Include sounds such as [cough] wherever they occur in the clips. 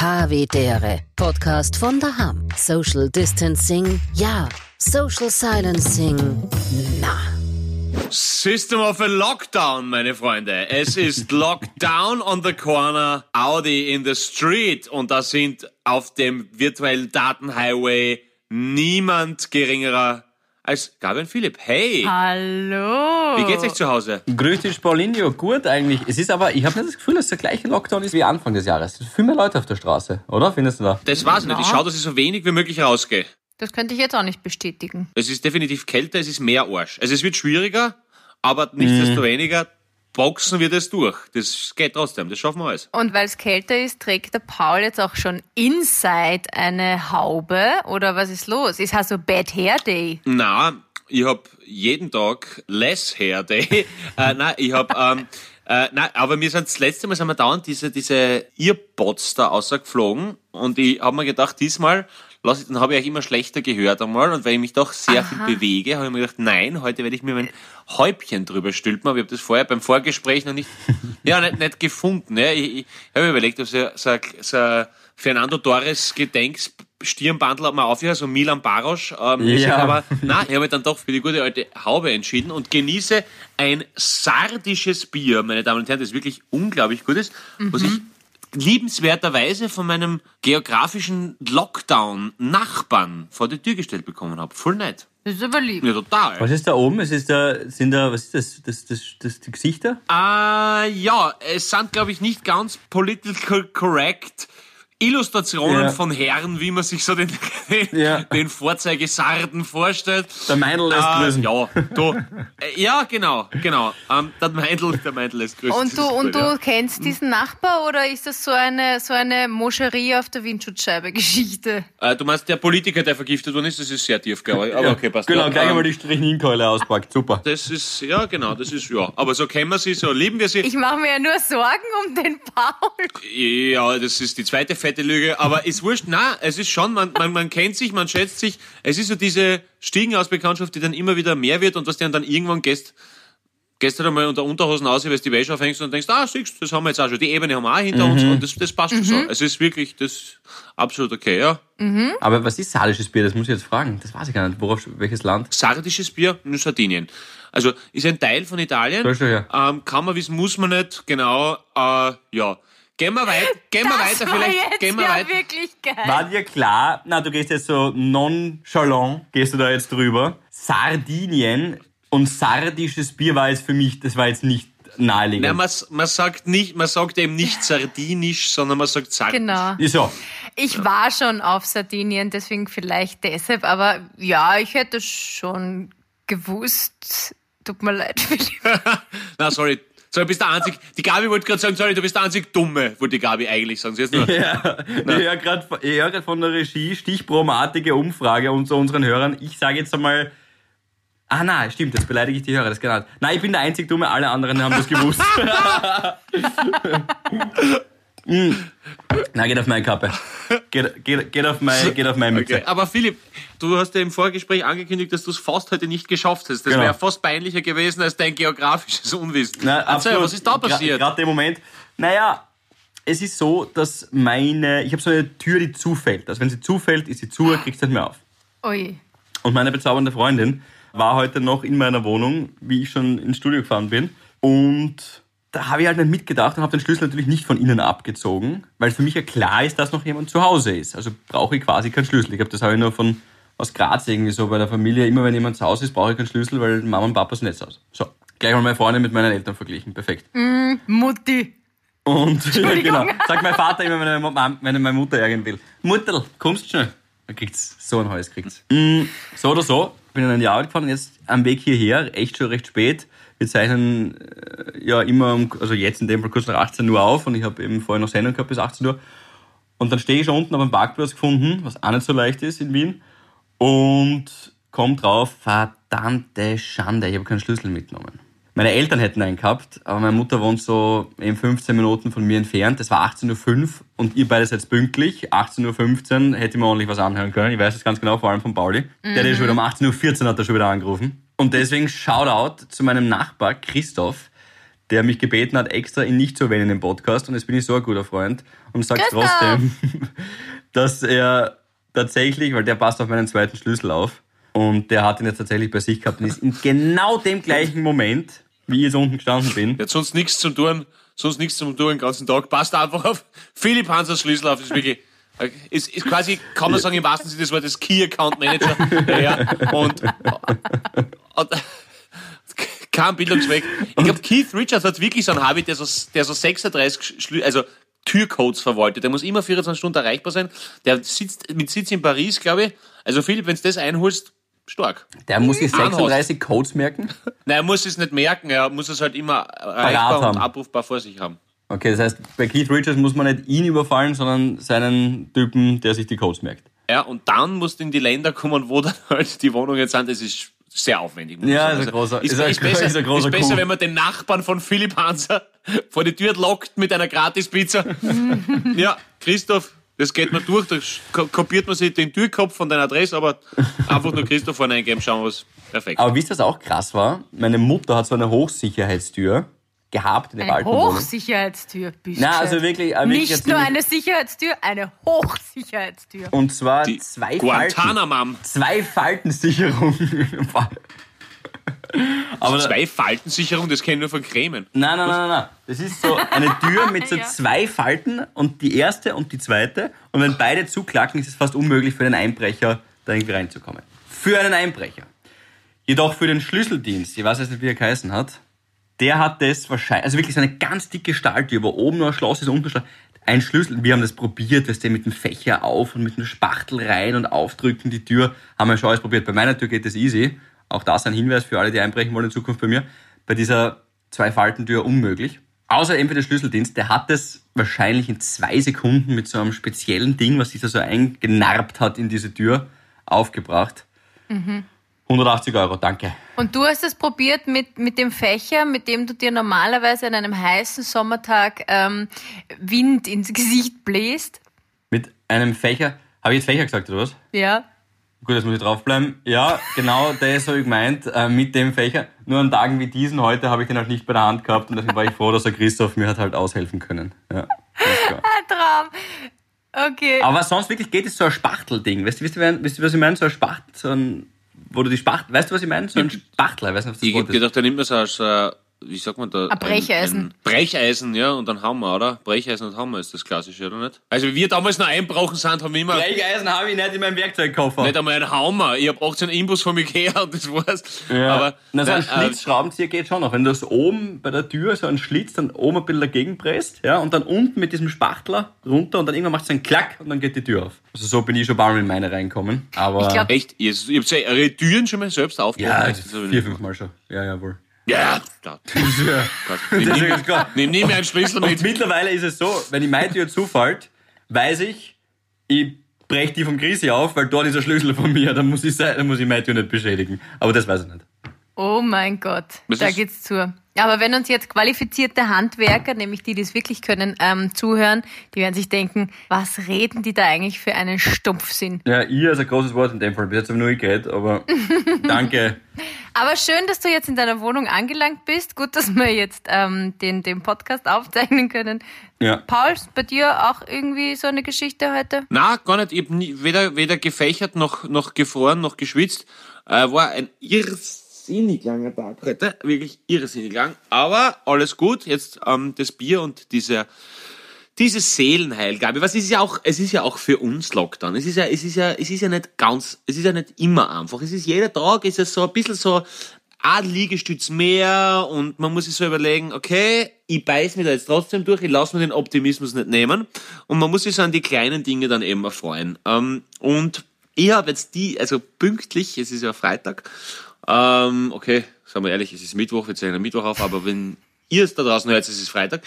Havidere. Podcast von daheim. Social Distancing. Ja. Social Silencing. Na. System of a Lockdown, meine Freunde. Es ist [laughs] Lockdown on the corner, Audi in the street. Und da sind auf dem virtuellen Datenhighway niemand geringerer als Gabriel Philipp. Hey! Hallo! Wie geht's euch zu Hause? Grüß dich, Paulinho. Gut eigentlich. Es ist aber, ich habe nicht das Gefühl, dass der gleiche Lockdown ist wie Anfang des Jahres. Es sind viel mehr Leute auf der Straße, oder? Findest du da? Das war's nicht. Ich Ja. schaue, dass ich so wenig wie möglich rausgehe. Das könnte ich jetzt auch nicht bestätigen. Es ist definitiv kälter, es ist mehr Arsch. Also es wird schwieriger, aber nichtsdestoweniger boxen wir das durch. Das geht trotzdem, das schaffen wir alles. Und weil es kälter ist, trägt der Paul jetzt auch schon inside eine Haube. Oder was ist los? Ist also Bad Hair Day? Na, ich hab jeden Tag less hair day. [laughs] äh, nein, ich hab, ähm, äh, nein, aber mir sind das letzte Mal sind wir dauernd diese, diese Earpods da rausgeflogen und ich hab mir gedacht, diesmal lass dann habe ich euch immer schlechter gehört einmal und weil ich mich doch sehr viel bewege, habe ich mir gedacht, nein, heute werde ich mir mein Häubchen drüber stülpen, aber ich habe das vorher beim Vorgespräch noch nicht, [laughs] ja, nicht, nicht gefunden. Ja. Ich, ich habe mir überlegt, ob so, so, so Fernando Torres Gedenks Stirnbandel hat mir aufgehört, so Milan Baros, ähm, Ja. aber na, ich habe mich dann doch für die gute alte Haube entschieden und genieße ein sardisches Bier, meine Damen und Herren, das wirklich unglaublich gut ist, was ich liebenswerterweise von meinem geografischen Lockdown-Nachbarn vor die Tür gestellt bekommen habe. Voll nett. Das ist aber lieb. Ja, total. Was ist da oben? Es ist da, sind da, was ist das? Das, das, das, die Gesichter? Äh, ja, es sind, glaube ich, nicht ganz political correct Illustrationen Ja. von Herren, wie man sich so den, den, [laughs] Ja. den Vorzeigesarden vorstellt. Der Meinl lässt Ah, grüßen. Ja, du, äh, ja, genau, genau. Ähm, der Meindl, der Meindl ist grüßen. Und du, und gut, du ja. kennst diesen Nachbar oder ist das so eine, so eine Moscherie auf der Windschutzscheibe-Geschichte? Äh, du meinst der Politiker, der vergiftet worden ist, das ist sehr tief, glaube ich. Aber okay, passt. Genau, gleich ähm, einmal die Strichninkeule auspackt. Super. Das ist, ja, genau, das ist, ja. Aber so kennen wir sie, so lieben wir sie. Ich mache mir ja nur Sorgen um den Paul. Ja, das ist die zweite fette Lüge, aber ist wurscht. Na, es ist schon, man, man, man kennt sich, man schätzt sich. Es ist so diese Stiegen aus Bekanntschaft, die dann immer wieder mehr wird und was dir dann irgendwann gehst, gehst du einmal unter Unterhosen aus, weil du die Wäsche aufhängst und denkst, ah, siehst du, das haben wir jetzt auch schon. Die Ebene haben wir auch hinter uns und das, das passt schon so. Es ist wirklich das absolut okay, ja. Aber was ist sardisches Bier? Das muss ich jetzt fragen. Das weiß ich gar nicht. Worauf, welches Land? Sardisches Bier in Sardinien. Also ist ein Teil von Italien. Er, ja. Ähm, kann man wissen, muss man nicht. Genau. Äh, ja. Gehen wir weiter. Gehen wir Das weiter. war Vielleicht jetzt gehen wir ja weiter. wirklich geil. War dir klar, na, du gehst jetzt so nonchalant, gehst du da jetzt drüber. Sardinien und sardisches Bier war jetzt für mich, das war jetzt nicht naheliegend. Nein, man, man sagt nicht, man sagt eben nicht sardinisch, sondern man sagt sardisch. Genau. So. Ich war schon auf Sardinien, deswegen vielleicht deshalb, aber ja, ich hätte schon gewusst. Tut mir leid, Philipp. [laughs] Na, sorry. Sorry, du bist der einzig. Die Gabi wollte gerade sagen, sorry, du bist der einzig Dumme, wollte die Gabi eigentlich sagen. Sie jetzt nur, Ja, ich höre gerade hör von der Regie stichprobenartige Umfrage unter unseren Hörern. Ich sage jetzt einmal. Ah, nein, stimmt, jetzt beleidige ich die Hörer, das ist genau. Nein, ich bin der einzig Dumme, alle anderen haben das gewusst. [laughs] Mm. Nein, geht auf meine Kappe. Geht, geht, geht auf meine, geht auf meine Mütze. Okay. Aber Philipp, du hast ja im Vorgespräch angekündigt, dass du es fast heute nicht geschafft hast. Das Genau. wäre fast peinlicher gewesen als dein geografisches Unwissen. Na, Erzähl, absolut. was ist da passiert? Gerade im Moment. Naja, es ist so, dass meine, ich habe so eine Tür, die zufällt. Also wenn sie zufällt, ist sie zu, kriegst du nicht mehr auf. Ui. Und meine bezaubernde Freundin war heute noch in meiner Wohnung, wie ich schon ins Studio gefahren bin. Und da habe ich halt nicht mitgedacht und habe den Schlüssel natürlich nicht von innen abgezogen, weil für mich ja klar ist, dass noch jemand zu Hause ist. Also brauche ich quasi keinen Schlüssel. Ich glaube, das habe ich nur von aus Graz irgendwie so bei der Familie. Immer wenn jemand zu Hause ist, brauche ich keinen Schlüssel, weil Mama und Papa sind nicht zu Hause. So, gleich mal meine Freundin mit meinen Eltern verglichen. Perfekt. Mutti. Und [laughs] ja, genau. Sagt mein Vater immer, wenn er, Mam- wenn er meine Mutter ärgern will. Mutterl, kommst du schnell? Dann kriegt's so ein Hals kriegt's. Mm, so oder so, bin in die Arbeit gefahren jetzt am Weg hierher, echt schon recht spät. Wir zeichnen äh, ja immer, um, also jetzt in dem Fall kurz nach 18 Uhr auf und ich habe eben vorher noch Sendung gehabt bis 18 Uhr. Und dann stehe ich schon unten auf einem Parkplatz gefunden, was auch nicht so leicht ist in Wien. Und komm drauf, verdammte Schande, ich habe keinen Schlüssel mitgenommen. Meine Eltern hätten einen gehabt, aber meine Mutter wohnt so eben 15 Minuten von mir entfernt. Das war 18.05 Uhr und ihr beide seid pünktlich. 18.15 Uhr hätte ich mir ordentlich was anhören können. Ich weiß das ganz genau, vor allem von Pauli. Der hat ja schon wieder um 18.14 Uhr hat er schon wieder angerufen. Und deswegen Shoutout zu meinem Nachbar Christoph. der mich gebeten hat, extra ihn nicht zu erwähnen im Podcast. Und jetzt bin ich so ein guter Freund und sage trotzdem, [laughs] dass er tatsächlich, weil der passt auf meinen zweiten Schlüssel auf, und der hat ihn jetzt tatsächlich bei sich gehabt und ist in genau dem gleichen Moment, wie ich jetzt unten gestanden bin. Jetzt sonst nichts zum tun, sonst nichts zum tun den ganzen Tag. Passt einfach auf Philipp Hansers Schlüssel auf. Das ist wirklich, ist, ist quasi, kann man sagen, im wahrsten Sinne des Wortes Key Account Manager. Ja, und, und [laughs] kein Bildungsweg. Ich glaube, Keith Richards hat wirklich so einen Habit, der so, der so 36 Schlü also Türcodes verwaltet. Der muss immer 24 Stunden erreichbar sein. Der sitzt mit Sitz in Paris, glaube ich. Also Philipp, wenn du das einholst, stark. Der muss sich 36 Codes merken? [laughs] Nein, er muss es nicht merken. Er muss es halt immer erreichbar und abrufbar vor sich haben. Okay, das heißt, bei Keith Richards muss man nicht ihn überfallen, sondern seinen Typen, der sich die Codes merkt. Ja, und dann musst du in die Länder kommen, wo dann [laughs] halt die Wohnungen sind. Das ist sehr aufwendig. Ja, ist ein großer, ist, ist, ein, ist besser, ist ein großer ist besser wenn man den Nachbarn von Philipp Hanser [laughs] vor die Tür lockt mit einer Gratispizza. [laughs] ja, Christoph, das geht man durch, da kopiert man sich den Türkopf von deiner Adresse, aber einfach nur Christoph vorne eingeben, schauen was. Perfekt. Aber wisst ihr, was auch krass war? Meine Mutter hat so eine Hochsicherheitstür gehabt in der Eine Hochsicherheitstür, bitte. Nein, also wirklich, äh, wirklich Nicht nur eine Sicherheitstür, eine Hochsicherheitstür. Und zwar Die zwei Guantanamam. Falten. Zwei Faltensicherung. [laughs] Aber zwei Faltensicherung, das kenne ich nur von Cremen. Nein, nein, nein, nein. Das ist so eine Tür mit so [laughs] ja. zwei Falten und die erste und die zweite. Und wenn beide zuklacken, ist es fast unmöglich für den Einbrecher, da irgendwie reinzukommen. Für einen Einbrecher. Jedoch für den Schlüsseldienst, ich weiß jetzt nicht, wie er geheißen hat, der hat das wahrscheinlich, also wirklich so eine ganz dicke Stahltür, wo oben nur ein Schloss ist, unten ein Schloss. Ein Schlüssel, wir haben das probiert, weißt du, mit dem Fächer auf und mit dem Spachtel rein und aufdrücken die Tür, haben wir schon alles probiert. Bei meiner Tür geht das easy. Auch das ein Hinweis für alle, die einbrechen wollen in Zukunft bei mir. Bei dieser Zwei-Faltentür unmöglich. Außer eben für den Schlüsseldienst, der hat das wahrscheinlich in zwei Sekunden mit so einem speziellen Ding, was sich da so eingenarbt hat in diese Tür, aufgebracht. Mhm. 180 Euro, danke. Und du hast es probiert mit, mit dem Fächer, mit dem du dir normalerweise an einem heißen Sommertag ähm, Wind ins [laughs] Gesicht bläst? Mit einem Fächer? Habe ich jetzt Fächer gesagt, oder was? Ja. Gut, jetzt muss ich draufbleiben. Ja, genau, das habe ich gemeint, äh, mit dem Fächer. Nur an Tagen wie diesen heute habe ich den halt nicht bei der Hand gehabt und deswegen war ich froh, dass der Christoph mir hat halt aushelfen können. Ja, ein [laughs] Traum. Okay. Aber sonst wirklich geht es so ein Spachtelding. Weißt du, wisst ihr, wisst ihr was ich meine? So ein Spachtel, so ein wo du die Spachtel, weißt du, was ich meine? So ein Spachtler, weißt du, was das Ich Wort gedacht, da nimmt man so als, äh, wie sagt man da? Ein Brecheisen. Ein, ein Brecheisen, ja, und dann Hammer, oder? Brecheisen und Hammer ist das klassische, oder nicht? Also wie wir damals noch einbrochen sind, haben wir immer... Brecheisen habe ich nicht in meinem Werkzeugkoffer. Nicht einmal ein Hammer. Ich habe 18 Imbus von Ikea und das war's. Ja. Aber, Na, so ein äh, Schlitzschraubenzieher geht schon noch. Wenn du das oben bei der Tür so einen Schlitz dann oben ein bisschen dagegen presst, ja, und dann unten mit diesem Spachtler runter und dann irgendwann macht es einen Klack und dann geht die Tür auf. Also so bin ich schon ein Mal in meine reinkommen. Aber... Ich glaub, Echt? Ihr, ihr habt eure Türen schon mal selbst aufgebaut? Ja, vier, fünf Mal schon. Ja, ja, wohl. Ja, klar. [laughs] ja. Nimm, nimm mir einen Schlüssel mit. Und mittlerweile ist es so, wenn ich meine Tür zufällt, weiß ich, ich breche die vom Grisi auf, weil dort ist ein Schlüssel von mir, dann muss ich, dann muss ich meine Tür nicht beschädigen. Aber das weiß ich nicht. Oh mein Gott, Was da geht's zu. Aber wenn uns jetzt qualifizierte Handwerker, nämlich die, die es wirklich können, ähm, zuhören, die werden sich denken, was reden die da eigentlich für einen Stumpfsinn? Ja, ihr ist ein großes Wort in dem Fall. Bis jetzt habe ich nur geredet, aber [laughs] danke. Aber schön, dass du jetzt in deiner Wohnung angelangt bist. Gut, dass wir jetzt ähm, den, den Podcast aufzeichnen können. Ja. Paul, bei dir auch irgendwie so eine Geschichte heute? Na, gar nicht. Ich habe weder, weder gefächert noch, noch gefroren noch geschwitzt. Äh, war ein irrs irrsinnig langer Tag heute, wirklich irrsinnig lang. Aber alles gut, jetzt ähm, das Bier und diese, diese Seelenheilgabe. Was ist ja auch, es ist ja auch für uns Lockdown. Es ist ja, es ist ja, es ist ja nicht ganz, es ist ja nicht immer einfach. Es ist jeder Tag, ist es so ein bisschen so, ein Liegestütz mehr und man muss sich so überlegen, okay, ich beiß mich da jetzt trotzdem durch, ich lasse mir den Optimismus nicht nehmen und man muss sich so an die kleinen Dinge dann eben erfreuen. Ähm, und ich habe jetzt die, also pünktlich, es ist ja Freitag ähm, okay, sagen wir ehrlich, es ist Mittwoch, wir zeichnen Mittwoch auf, aber wenn ihr es da draußen hört, es ist Freitag.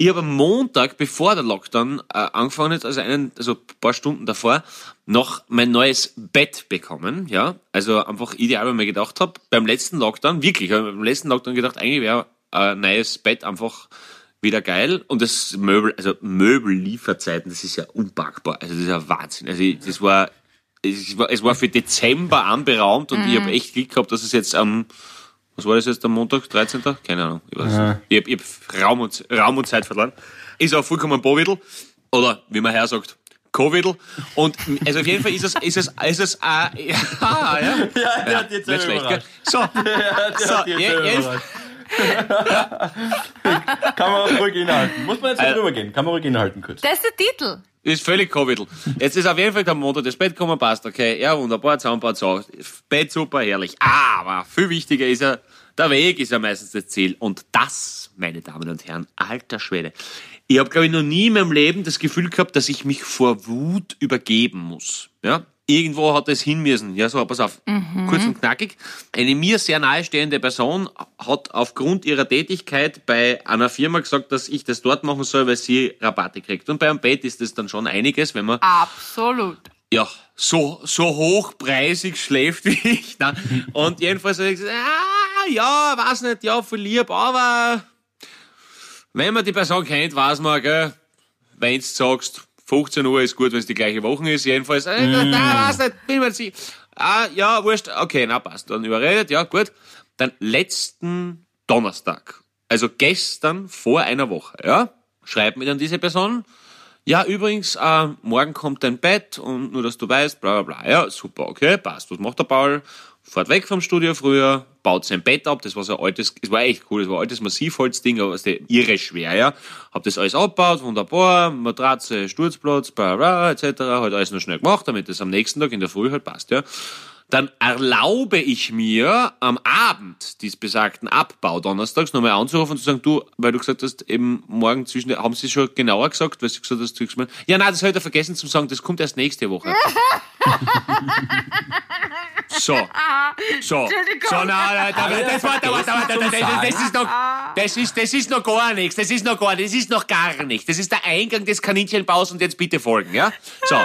Ich habe am Montag, bevor der Lockdown äh, angefangen hat, also einen, also ein paar Stunden davor, noch mein neues Bett bekommen, ja. Also einfach ideal, weil ich mir gedacht habe, beim letzten Lockdown, wirklich, beim letzten Lockdown gedacht, eigentlich wäre ein neues Bett einfach wieder geil. Und das Möbel, also Möbellieferzeiten, das ist ja unpackbar. Also das ist ja Wahnsinn. Also ich, das war es war, es war für Dezember anberaumt und mhm. ich habe echt Glück gehabt, dass es jetzt am Was war das jetzt am Montag, 13.? Keine Ahnung. Ich, weiß ja. ich habe hab Raum, und, Raum und Zeit verloren. Ist auch vollkommen Bovidel. Oder, wie man her sagt, Covidl. Und also auf jeden Fall ist es, ist es, ist es, äh, [laughs] ja, ja, ja, der ja, hat jetzt nicht schlecht, gell? So, [laughs] ja, der so, hat jetzt je, je, [laughs] Kann man ruhig inhalten. Muss man jetzt nicht äh, drüber gehen. Kann man ruhig inhalten kurz. Das ist der Titel. Ist völlig Covidl. Jetzt ist auf jeden Fall der Montag das Bett kommen, passt, okay. Ja, wunderbar, Zaunbad, so. Bett super, herrlich. Aber viel wichtiger ist ja, der Weg ist ja meistens das Ziel. Und das, meine Damen und Herren, alter Schwede. Ich habe, glaube ich, noch nie in meinem Leben das Gefühl gehabt, dass ich mich vor Wut übergeben muss. Ja? Irgendwo hat es hin müssen. Ja, so, pass auf. Mhm. Kurz und knackig. Eine mir sehr nahestehende Person hat aufgrund ihrer Tätigkeit bei einer Firma gesagt, dass ich das dort machen soll, weil sie Rabatte kriegt. Und bei einem Bett ist das dann schon einiges, wenn man. Absolut. Ja, so, so hochpreisig schläft wie ich. Ne? Und jedenfalls habe ich gesagt, ah, ja, weiß nicht, ja, voll lieb, aber wenn man die Person kennt, weiß man, gell, wenn du sagst, 15 Uhr ist gut, wenn es die gleiche Woche ist, jedenfalls, äh, [laughs] mm. da weiß nicht, bin mir sicher. Ah, ja, wurscht, okay, na passt. Dann überredet, ja, gut. Dann letzten Donnerstag, also gestern vor einer Woche, ja, schreibt mir dann diese Person, ja, übrigens, äh, morgen kommt dein Bett und nur, dass du weißt, bla bla bla. Ja, super, okay, passt. Was macht der Paul? Fährt weg vom Studio früher, baut sein Bett ab, das war so ein altes, es war echt cool, das war ein altes Massivholzding, aber es ist irre schwer, ja. Hab das alles abgebaut, wunderbar, Matratze, Sturzplatz, bla bla, etc., halt alles nur schnell gemacht, damit das am nächsten Tag in der Früh halt passt, ja. Dann erlaube ich mir am Abend des besagten Abbau donnerstags nochmal anzurufen und zu sagen, du, weil du gesagt hast, eben morgen zwischen, haben sie schon genauer gesagt, weil sie gesagt hast, du ja, nein, das habe ich vergessen zu sagen, das kommt erst nächste Woche. [laughs] So. So. So, na, da, das, war, da, da, da, das ist noch, das ist, das ist noch gar nichts. Das ist noch gar, das ist noch gar nichts. Das ist der Eingang des Kaninchenbaus und jetzt bitte folgen, ja? So.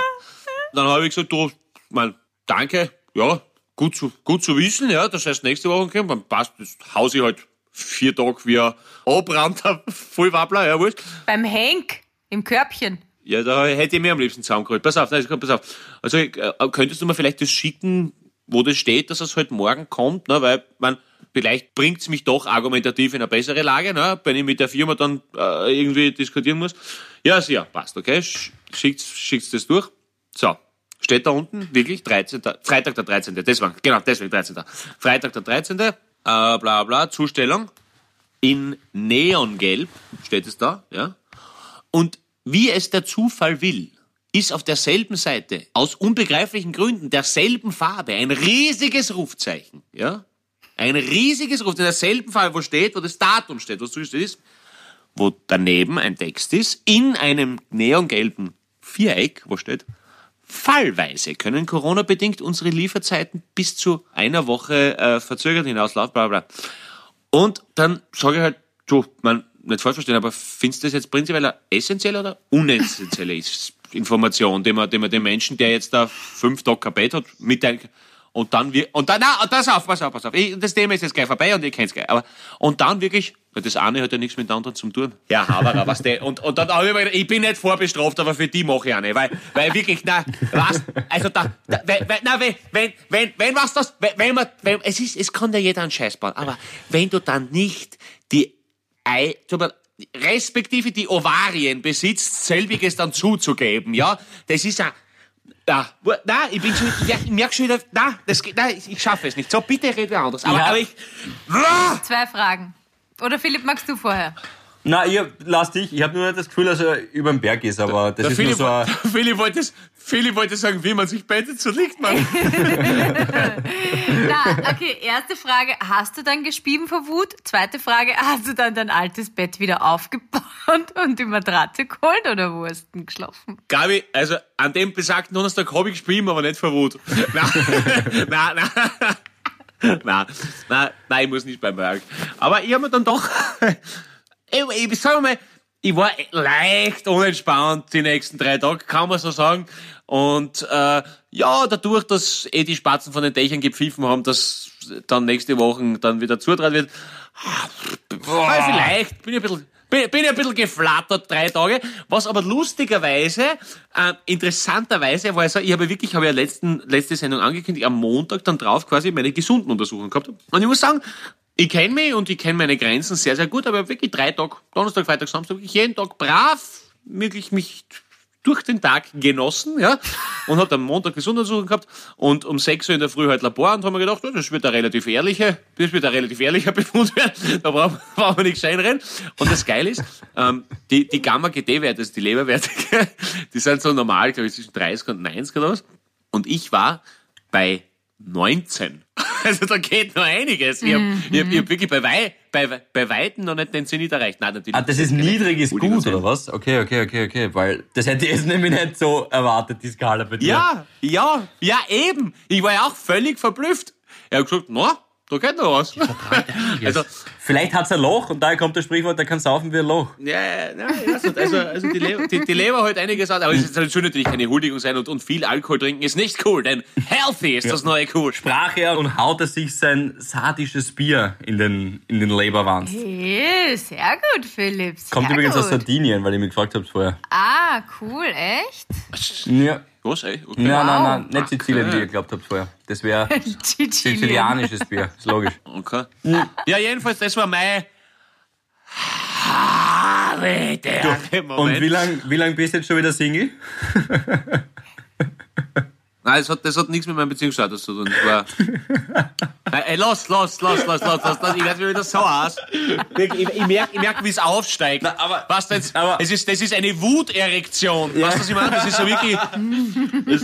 Dann habe ich gesagt, du, mal, danke, ja, gut zu, gut zu wissen, ja, das heißt nächste Woche kommt, dann passt, das Haus ich halt vier Tage wie ein abbrannter [laughs] Vollwabbler, ja, wurscht. Beim Henk, im Körbchen. Ja, da hätte ich mir am liebsten zusammengeholt. Pass auf, nein, pass auf. Also, äh, könntest du mir vielleicht das schicken, wo das steht, dass es heute halt morgen kommt, ne, weil man vielleicht bringt es mich doch argumentativ in eine bessere Lage, ne, wenn ich mit der Firma dann äh, irgendwie diskutieren muss. Ja, also, ja, passt, okay, schickt schickt's das durch. So, steht da unten wirklich 13. Freitag der 13. Das war, genau, deswegen 13. Freitag der 13. Äh, bla bla, Zustellung in Neongelb steht es da, ja. Und wie es der Zufall will, ist auf derselben Seite aus unbegreiflichen Gründen derselben Farbe ein riesiges Rufzeichen, ja? Ein riesiges Rufzeichen, in derselben Farbe, wo steht, wo das Datum steht, was zugestellt ist, wo daneben ein Text ist, in einem neongelben Viereck, wo steht, fallweise können Corona-bedingt unsere Lieferzeiten bis zu einer Woche äh, verzögert hinauslaufen, bla bla. Und dann sage ich halt, du, man, nicht falsch verstehen, aber findest du das jetzt prinzipiell eine essentielle oder unessentielle Information, die man, die man dem Menschen, der jetzt da fünf Tage Bett hat, mitteilen kann? Und dann wir, und dann, na, das auf, pass auf, pass auf. Ich, das Thema ist jetzt gleich vorbei und ihr kennt's gleich. Aber, und dann wirklich, das eine hat ja nichts mit dem anderen zu tun. Ja, aber was der, und, und dann habe ich mir gedacht, ich bin nicht vorbestraft, aber für die mache ich auch nicht. Weil, weil wirklich, na, was, also da, da wenn, na, wenn, wenn, wenn, wenn was das, wenn, wenn man, wenn, es ist, es kann ja jeder einen Scheiß bauen, aber wenn du dann nicht die Ei, respektive die Ovarien besitzt, selbiges dann zuzugeben, ja? Das ist ja, ja, na, ich bin schon, ja, ich merke schon wieder, na, das geht, na, ich, ich schaffe es nicht. So, bitte red wer anders. Aber, ja. aber ich, Zwei Fragen. Oder Philipp, magst du vorher? Na, ich lass dich. Ich habe nur das Gefühl, dass er über den Berg ist, aber das der ist Philipp, nur so [laughs] Philipp wollte, Philipp wollte sagen, wie man sich bettet, so liegt man. [laughs] Na, okay, erste Frage, hast du dann gespieben vor Wut? Zweite Frage, hast du dann dein altes Bett wieder aufgebaut [laughs] und die Matratze geholt oder wo hast du denn geschlafen? Gabi, also an dem besagten Donnerstag habe ich gespieben, aber nicht vor Wut. Nein, nein, nein. [laughs] Nein, nein, nein, ich muss nicht beim Berg. Aber ich habe mir dann doch [laughs] ich, ich sag mal, ich war leicht unentspannt die nächsten drei Tage, kann man so sagen. Und äh, ja, dadurch, dass eh die Spatzen von den Dächern gepfiffen haben, dass dann nächste Woche dann wieder zutraut wird, Boah. vielleicht bin ich ein bisschen bin, bin ich ein bisschen geflattert, drei Tage. Was aber lustigerweise, äh, interessanterweise war so, ich habe wirklich, habe ja letzten, letzte Sendung angekündigt, am Montag dann drauf quasi meine gesunden Untersuchung gehabt. Und ich muss sagen, ich kenne mich und ich kenne meine Grenzen sehr, sehr gut, aber wirklich drei Tage, Donnerstag, Freitag, Samstag, wirklich jeden Tag brav, wirklich mich durch den Tag genossen, ja, und habe am Montag Gesundheitsuntersuchung gehabt und um 6 Uhr in der Früh halt Labor und haben mir gedacht, das wird ein relativ ehrlicher, das wird ein relativ ehrlicher [laughs] Befund werden, da brauchen, [laughs] brauchen wir nicht reinrennen. Und das Geile ist, ähm, die, die Gamma-GT-Werte, also die Leberwerte, [laughs] die sind so normal, glaube ich, zwischen 30 und 90 oder was. Und ich war bei 19. [laughs] Also da geht noch einiges. Ich habe mhm. hab, hab wirklich bei, Wei, bei, bei Weitem noch nicht den Zenit erreicht. Nein, natürlich. Ah, das ist niedrig ist gut, oder was? Okay, okay, okay, okay. Weil das hätte ich jetzt nämlich nicht so erwartet, die Skala bei dir. Ja, ja, ja, eben. Ich war ja auch völlig verblüfft. Er hat gesagt, na, da geht noch was. also, Vielleicht hat es ein Loch und daher kommt das Sprichwort, der kann saufen wie ein Loch. Ja, ja, also, also, also die, Leber, die, die Leber hat einiges an, aber es soll natürlich keine Huldigung sein und, und viel Alkohol trinken ist nicht cool, denn healthy ist ja. das neue cool. Sprach er und haute sich sein sadisches Bier in den, in den Leberwand. Hey, sehr gut, Philipp. Sehr Kommt übrigens aus Sardinien, weil ich mich gefragt habe vorher. Ah, cool, echt? Ja. Was, ey? Okay. Nein, nein, nein, nicht Sizilien, wie ihr geglaubt habt vorher. Das wäre [laughs] sizilianisches Bier, ist logisch. [laughs] Okay. Ja, jedenfalls, das war mein der Und wie lange wie lang bist du jetzt schon wieder Single? [laughs] Nein, das hat, das hat nichts mit meinem Beziehungsstatus zu tun. Das war [laughs] Nein, ey, los, los, los, los, los, los, los. Ich werde wieder so aus. Ich, ich, ich merke, ich merk, wie es aufsteigt. Na, aber, was jetzt, aber, es ist, das ist eine Wuterektion. Ja. Weißt du, was ich meine? Das ist so wirklich... Das,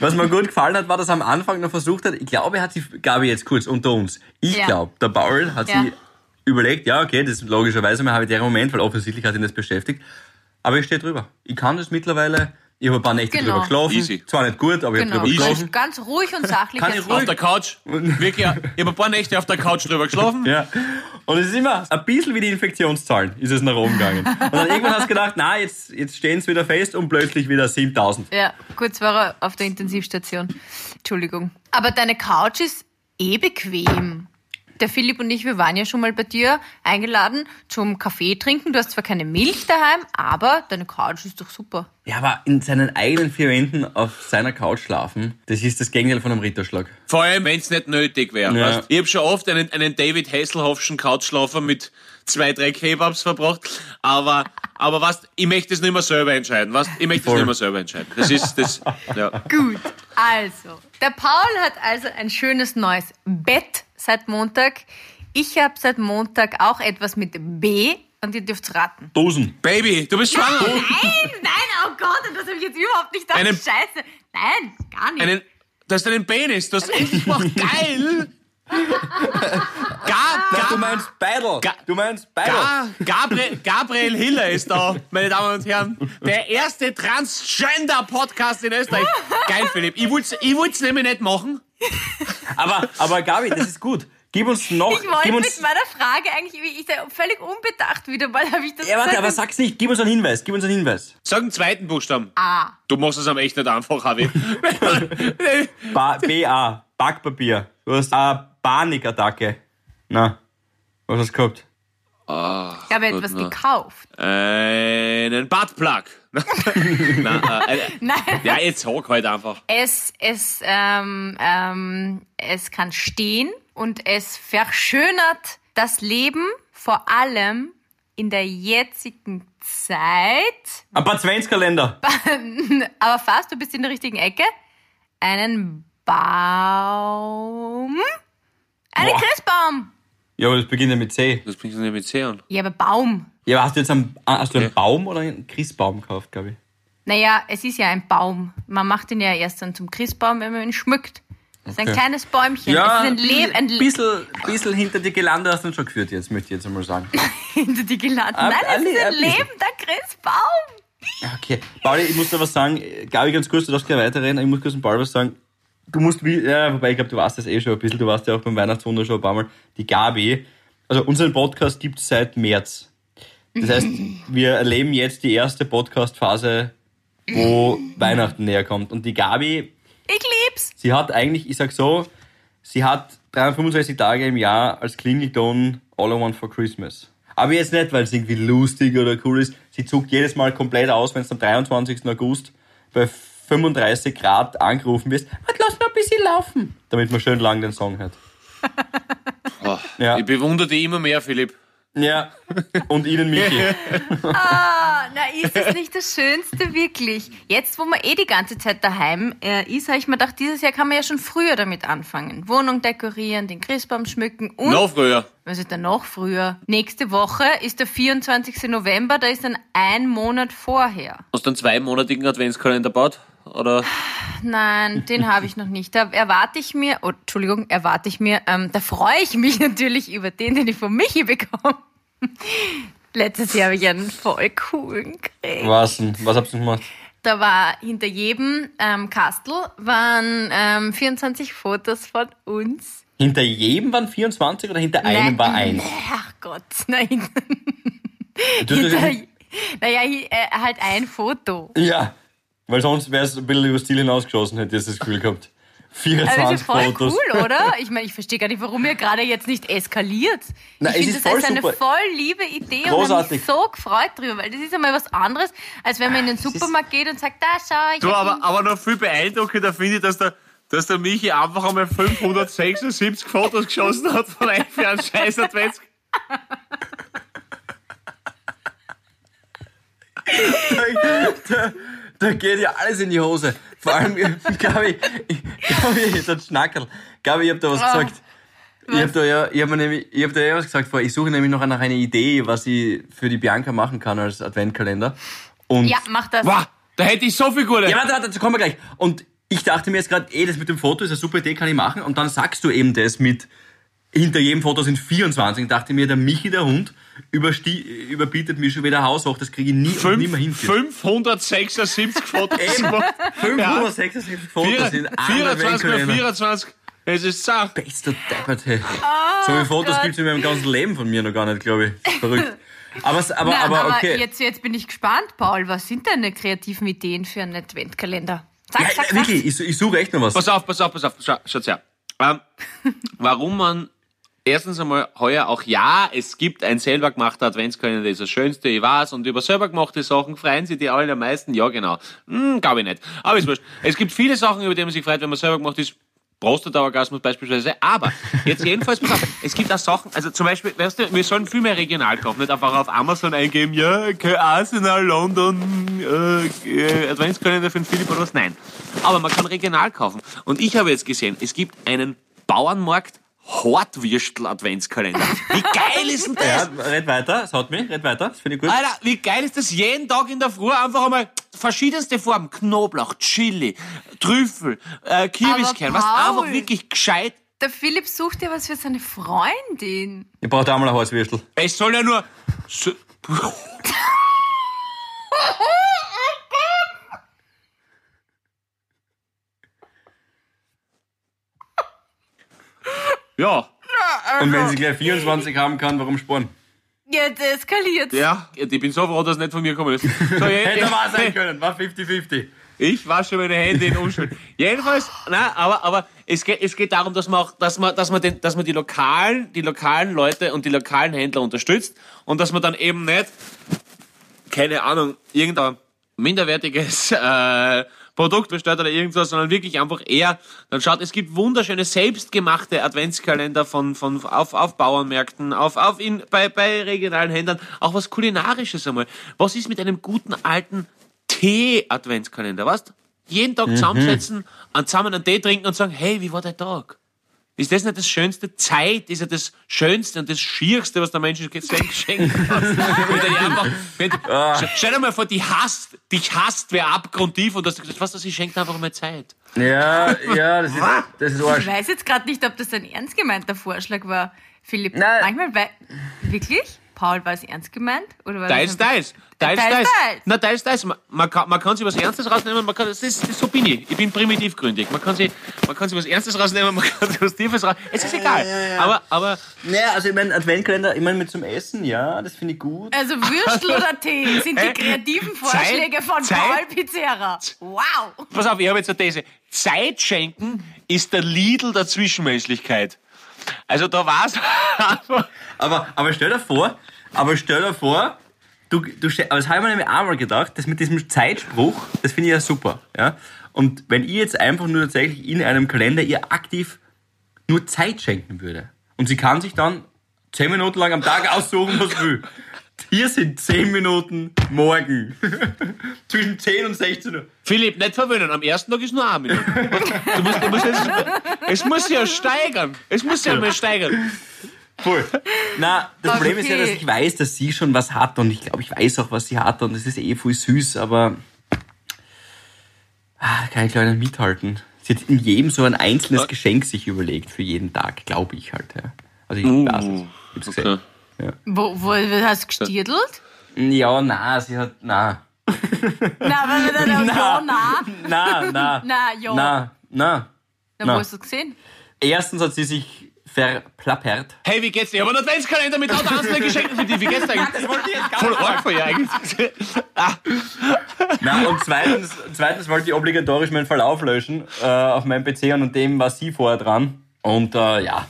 was mir gut gefallen hat, war, dass er am Anfang noch versucht hat, ich glaube, er hat sich, Gabi, jetzt kurz unter uns, ich ja. glaube, der Paul hat ja. sich überlegt, ja, okay, das ist logischerweise mein der Moment, weil offensichtlich hat ihn das beschäftigt. Aber ich stehe drüber. Ich kann das mittlerweile ich habe ein paar Nächte genau. drüber geschlafen. Easy. Zwar nicht gut, aber genau. ich habe drüber geschlafen. Ganz ruhig und sachlich. Kann ich ruhig? Auf der Couch. [laughs] Wirklich, ich habe ein paar Nächte auf der Couch drüber geschlafen. Ja. Und es ist immer ein bisschen wie die Infektionszahlen, ist es nach oben gegangen. [laughs] Und dann irgendwann hast du gedacht, na, jetzt, jetzt stehen sie wieder fest und plötzlich wieder 7000. Ja, kurz war er auf der Intensivstation. Entschuldigung. Aber deine Couch ist eh bequem der Philipp und ich, wir waren ja schon mal bei dir eingeladen zum Kaffee trinken. Du hast zwar keine Milch daheim, aber deine Couch ist doch super. Ja, aber in seinen eigenen vier Wänden auf seiner Couch schlafen, das ist das Gegenteil von einem Ritterschlag. Vor allem, wenn es nicht nötig wäre. Ja. Ich habe schon oft einen, einen David Hasselhoffschen Couchschlafer mit zwei, drei Kebabs verbracht, aber aber was, ich möchte es nicht mehr selber entscheiden. Was, ich möchte es nicht mehr selber entscheiden. Das ist das. Ja. Gut, also der Paul hat also ein schönes neues Bett seit Montag. Ich habe seit Montag auch etwas mit B und ihr dürft raten. Dosen. Baby, du bist schwanger. Nein, nein, oh Gott, das habe ich jetzt überhaupt nicht gedacht. Einen, Scheiße. Nein, gar nicht. Einen, du hast einen Penis. Du hast endlich mal geil. Gar, Gar, du meinst Beidel. Ga, du meinst Beidel. Gar, Gabriel, Gabriel Hiller ist da, meine Damen und Herren. Der erste Transgender-Podcast in Österreich. Geil, Philipp. Ich wollte es nämlich nicht machen. Aber, aber Gabi, das ist gut. Gib uns noch. Ich wollte mit meiner Frage eigentlich, ich sei völlig unbedacht wieder mal, habe ich das Ja, warte, aber sag's nicht. Gib uns einen Hinweis. Gib uns einen Hinweis. Sag einen zweiten Buchstaben. A. Du machst es am echt nicht einfach, Harvey. [laughs] B-A. Backpapier. Du hast eine Panikattacke. Na, was hast du gehabt? Oh, ich habe etwas na. gekauft. Einen Buttplug. [laughs] Nein, äh, äh, [laughs] Nein. Ja, jetzt sag halt einfach. Es, es, ähm, ähm, es kann stehen und es verschönert das Leben, vor allem in der jetzigen Zeit. Ein Adventskalender. [laughs] Aber fast, du bist in der richtigen Ecke. Einen Baum. Einen. Christbaum. Ja, aber das beginnt ja mit C. Das beginnt ja mit C an. Ja, aber Baum. Ja, aber hast du jetzt einen, hast du einen Baum oder einen Christbaum gekauft, glaube ich? Naja, es ist ja ein Baum. Man macht ihn ja erst dann zum Christbaum, wenn man ihn schmückt. Das ist ein kleines Bäumchen. Ja, es ist ein Leben. Ein bisschen, bisschen hinter die Gelande hast du schon geführt, jetzt möchte ich jetzt einmal sagen. [laughs] hinter die Gelande? Nein, es ist ein, ein lebender Christbaum. Okay. Pauli, ich muss dir was sagen. Gabi, ganz kurz, du darfst gleich weiterreden. Ich muss kurz dem Paul was sagen. Du musst, wie, ja, wobei ich glaube, du warst das eh schon ein bisschen. Du warst ja auch beim Weihnachtswunder schon ein paar Mal. Die Gabi, also unseren Podcast gibt es seit März. Das heißt, [laughs] wir erleben jetzt die erste Podcast-Phase, wo [laughs] Weihnachten näher kommt. Und die Gabi ich lieb's. Sie hat eigentlich, ich sag so, sie hat 365 Tage im Jahr als Klingelton All I Want for Christmas. Aber jetzt nicht, weil es irgendwie lustig oder cool ist. Sie zuckt jedes Mal komplett aus, wenn es am 23. August bei 35 Grad angerufen wirst. Lass mal ein bisschen laufen. Damit man schön lang den Song hört. oh, [laughs] Ja. Ich bewundere dich immer mehr, Philipp. Ja. Und Ihnen, Michi. [laughs] Ah, na, ist das nicht das Schönste, wirklich? Jetzt, wo man eh die ganze Zeit daheim äh, ist, habe ich mir gedacht, dieses Jahr kann man ja schon früher damit anfangen. Wohnung dekorieren, den Christbaum schmücken und... Noch früher. Was ist denn noch früher? Nächste Woche ist der 24. November, da ist dann ein Monat vorher. Hast du einen zweimonatigen Adventskalender gebaut? Oder? Nein, den habe ich noch nicht. Da erwarte ich mir, oh, Entschuldigung, erwarte ich mir, ähm, da freue ich mich [laughs] natürlich über den, den ich von Michi bekomme. Letztes Jahr habe ich einen voll coolen gekriegt. Was denn? Was habt ihr gemacht? Da war hinter jedem ähm, Kastel waren ähm, 24 Fotos von uns. Hinter jedem waren 24 oder hinter einem Nein, war eins? [laughs] Ach Gott, nein. Hinter, naja, äh, halt ein Foto. Ja. Weil sonst wäre es ein bisschen über Stil hinausgeschossen, hätte ich das Gefühl gehabt. Aber das 24 ist voll Fotos. cool, oder? Ich meine, ich verstehe gar nicht, warum ihr gerade jetzt nicht eskaliert. Na, ich finde ist das voll als eine super. voll liebe Idee und Großartig. habe mich so gefreut drüber, weil das ist einmal was anderes, als wenn man in den Supermarkt geht und sagt, da schau, ich Du, aber, aber noch viel beeindruckender finde ich, dass der, dass der Michi einfach einmal 576 Fotos geschossen hat von einem für einen scheiß Advents. [laughs] [laughs] da, da geht ja alles in die Hose. Vor allem, glaube ich, [laughs] glaube ich, der Schnackerl, glaube ich, habe da was Ah. gesagt. Ich habe da ja, ich habe nämlich, ich habe da ja was gesagt vor. Ich suche nämlich noch nach einer Idee, was ich für die Bianca machen kann als Adventkalender. Und ja, mach das. Wow, da hätte ich so viel gute. Ja, warte, warte, dazu kommen wir gleich. Und ich dachte mir jetzt gerade, eh, das mit dem Foto ist eine super Idee, kann ich machen. Und dann sagst du eben das mit, hinter jedem Foto sind 24. Und dachte mir, der Michi, der Hund, überbietet mir schon wieder Haus hoch. Das kriege ich nie und Fünf- nimmer hin. 576 Fotos Eben. gemacht. 576 Fotos in einem 24 mal Adventkalender. 24. Es ist Sach. Bester Deppert, hey. so viele Fotos Gott. gibt's in meinem ganzen Leben von mir noch gar nicht, glaube ich. Verrückt. Aber, es- aber, Na, aber okay. jetzt, jetzt bin ich gespannt, Paul. Was sind deine kreativen Ideen für einen Adventkalender? Sag, ja, sag, sag. wirklich, ich, ich suche echt noch was. Pass auf, pass auf, pass auf. Schau, schaut's her. Ähm, warum man erstens einmal heuer auch ja, es gibt ein selber gemachter Adventskalender, das ist das Schönste, ich weiß, und über selber gemachte Sachen freuen sich die alle am meisten. Ja, genau. Hm, glaube ich nicht. Aber ist wurscht. Es gibt viele Sachen, über die man sich freut, wenn man selber gemacht ist. Prostata-Orgasmus beispielsweise. Aber jetzt jedenfalls, pass auf, es gibt auch Sachen, also zum Beispiel, weißt du, wir sollen viel mehr regional kaufen, nicht einfach auf Amazon eingeben, ja, okay, Arsenal, London, äh, äh, Adventskalender für den Philipp oder was. Nein. Aber man kann regional kaufen. Und ich habe jetzt gesehen, es gibt einen Bauernmarkt Hortwürstel-Adventskalender. Wie geil ist denn das? ja, red weiter, es haut mich, red weiter, das finde ich gut. Alter, wie geil ist das? Jeden Tag in der Früh einfach einmal verschiedenste Farben. Knoblauch, Chili, Trüffel, äh, Kürbiskern. Was einfach wirklich gescheit. Der Philipp sucht ja was für seine Freundin. Ich brauche da mal ein Hauswürstel. Es soll ja nur... So ja, Und wenn sie gleich 24 haben kann, warum sparen? Jetzt eskaliert. ja, ich bin so froh, dass es nicht von mir gekommen ist. So, [laughs] Hätte wahr sein können, war 50-50. Ich wasche meine Hände in Unschuld. Jedenfalls, na, aber, aber es geht, es geht darum, dass man auch, dass man, dass man den, dass man die lokalen, die lokalen Leute und die lokalen Händler unterstützt und dass man dann eben nicht, keine Ahnung, irgendein minderwertiges, äh, Produkt bestellt oder irgendwas, sondern wirklich einfach eher, dann schaut, es gibt wunderschöne selbstgemachte Adventskalender von, von, auf, auf Bauernmärkten, auf, auf in, bei, bei regionalen Händlern, auch was kulinarisches einmal. Was ist mit einem guten alten Tee-Adventskalender, weißt? Jeden Tag zusammensetzen, und zusammen einen Tee trinken und sagen, hey, wie war der Tag? Ist das nicht das Schönste? Zeit ist ja das Schönste und das Schierste, was der Mensch einfach, [laughs] wenn, Stell dir mal vor, die hasst, dich hasst wer abgrundtief und du hast gesagt, was, das, ich schenke einfach mal Zeit. Ja, ja, das ist, das ist Ich Arsch. weiß jetzt gerade nicht, ob das ein ernst gemeinter Vorschlag war, Philipp. Nein. Manchmal Wirklich? Paul, war es ernst gemeint? Oder war Teils, das teils. Teils, Teils, teils. teils. Na, teils, teils. Man, man, kann, man kann sich was Ernstes rausnehmen, man kann, das ist, das, so bin ich. Ich bin primitivgründig. Man kann sich, man kann sich was Ernstes rausnehmen, [laughs] man kann sich was Tiefes rausnehmen. Es ist egal. Aber, aber, Naja, also ich meine, Adventkalender, ich meine mit zum Essen, ja, das finde ich gut. Also Würstel oder [laughs] Tee sind die kreativen Zeit- Vorschläge von Zeit- Paul Pizarra. Wow. pass auf, ich habe jetzt eine These. Zeit schenken ist der Lidl der Zwischenmenschlichkeit. Also da war's einfach. Aber, aber stell dir vor, aber stell dir vor, du, du, aber das habe ich mir nämlich einmal gedacht, das mit diesem Zeitspruch, das finde ich ja super, ja. Und wenn ich jetzt einfach nur tatsächlich in einem Kalender ihr aktiv nur Zeit schenken würde Und sie kann sich dann 10 Minuten lang am Tag aussuchen, was sie will. Hier sind 10 Minuten morgen. [laughs] Zwischen 10 und 16 Uhr. Philipp, nicht verwöhnen. Am ersten Tag ist nur eine Minute. Du musst, du musst jetzt, es muss ja steigern. Es muss ja mal steigern. Voll. Na, das Problem ist ja, dass Okay. ich weiß, dass sie schon was hat und ich glaube, ich weiß auch, was sie hat und es ist eh voll süß, aber ah, kann ich leider mithalten. Sie hat in jedem so ein einzelnes Geschenk sich überlegt für jeden Tag, glaube ich halt. Ja. Also ich weiß es. Ich Okay. Wo, wo hast du gestierdelt? Ja, na, sie hat, na. [laughs] Na, aber na, na, [laughs] ja, na. Na, na. Na, ja. Na, na. Na, wo hast du gesehen? Erstens hat sie sich verplappert. Hey, wie geht's dir? Ich habe einen Adventskalender mit lauter einzelnen Geschenken für dich. Wie geht's dir [laughs] eigentlich? Das wollte ich jetzt gar Voll arg von ihr eigentlich. Na, und zweitens, zweitens wollte ich obligatorisch meinen Verlauf löschen äh, auf meinem PC und an dem war sie vorher dran. Und äh, ja,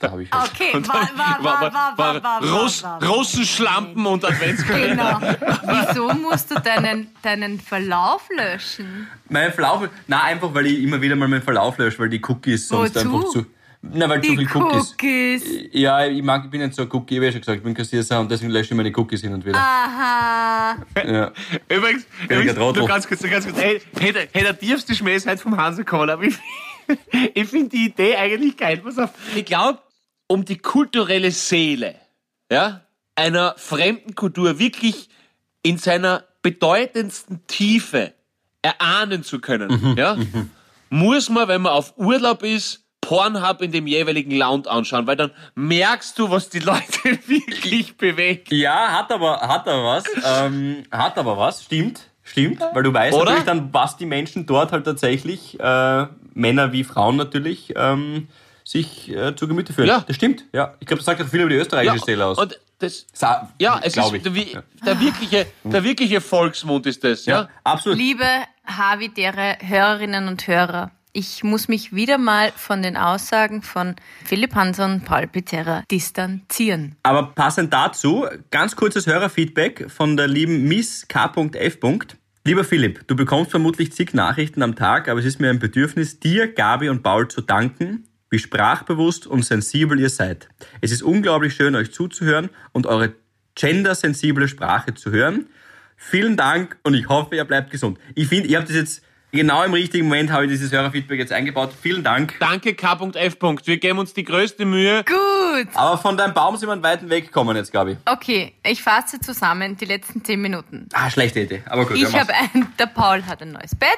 da habe ich halt. Okay, war, war, war, war, war, war, Russ, war, war. Russenschlampen und Adventskalender. Genau. [laughs] Wieso musst du deinen, deinen Verlauf löschen? Mein Verlauf, na einfach, weil ich immer wieder mal meinen Verlauf lösche, weil die Cookies sonst Wozu? einfach zu. Na, weil zu Die viel Cookies. Cookies. Ja, ich mag, ich bin nicht so ein Cookie, ich habe ja schon gesagt, ich bin Kassierer und deswegen lösche ich meine Cookies hin und wieder. Aha. Ja. Übrigens, übrigens nur ganz kurz, nur ganz kurz. Hey, hey, der, hey, der tiefste Schmäh ist heute vom aber ich, ich finde die Idee eigentlich geil. Pass auf. Ich glaube, um die kulturelle Seele ja, einer fremden Kultur wirklich in seiner bedeutendsten Tiefe erahnen zu können, ja, muss man, wenn man auf Urlaub ist, Pornhub in dem jeweiligen Land anschauen, weil dann merkst du, was die Leute [laughs] wirklich bewegt. Ja, hat aber, hat aber was. Ähm, hat aber was, stimmt. Stimmt, weil du weißt Oder? natürlich dann, was die Menschen dort halt tatsächlich, äh, Männer wie Frauen natürlich, ähm, sich äh, zu Gemüte führen. Ja. Das stimmt, ja. Ich glaube, das sagt auch viel über die österreichische Szene aus. Und das, Sa ja, es ist ich. der, Ja. der, wirkliche, der wirkliche Volksmund ist das, ja? ja, absolut. Liebe Havidere Hörerinnen und Hörer, ich muss mich wieder mal von den Aussagen von Philipp Hanson, Paul Pizzerra distanzieren. Aber passend dazu, ganz kurzes Hörerfeedback von der lieben Miss K.F. Lieber Philipp, du bekommst vermutlich zig Nachrichten am Tag, aber es ist mir ein Bedürfnis, dir, Gabi und Paul zu danken, wie sprachbewusst und sensibel ihr seid. Es ist unglaublich schön, euch zuzuhören und eure gendersensible Sprache zu hören. Vielen Dank und ich hoffe, ihr bleibt gesund. Ich finde, ihr habt das jetzt genau im richtigen Moment, habe ich dieses Hörerfeedback jetzt eingebaut. Vielen Dank. Danke K.F. Wir geben uns die größte Mühe. Gut. Aber von deinem Baum sind wir einen weiten Weg gekommen jetzt, Gabi. Okay, ich fasse zusammen die letzten zehn Minuten. Ah, schlechte Idee. Aber gut, Ich habe ein, der Paul hat ein neues Bett,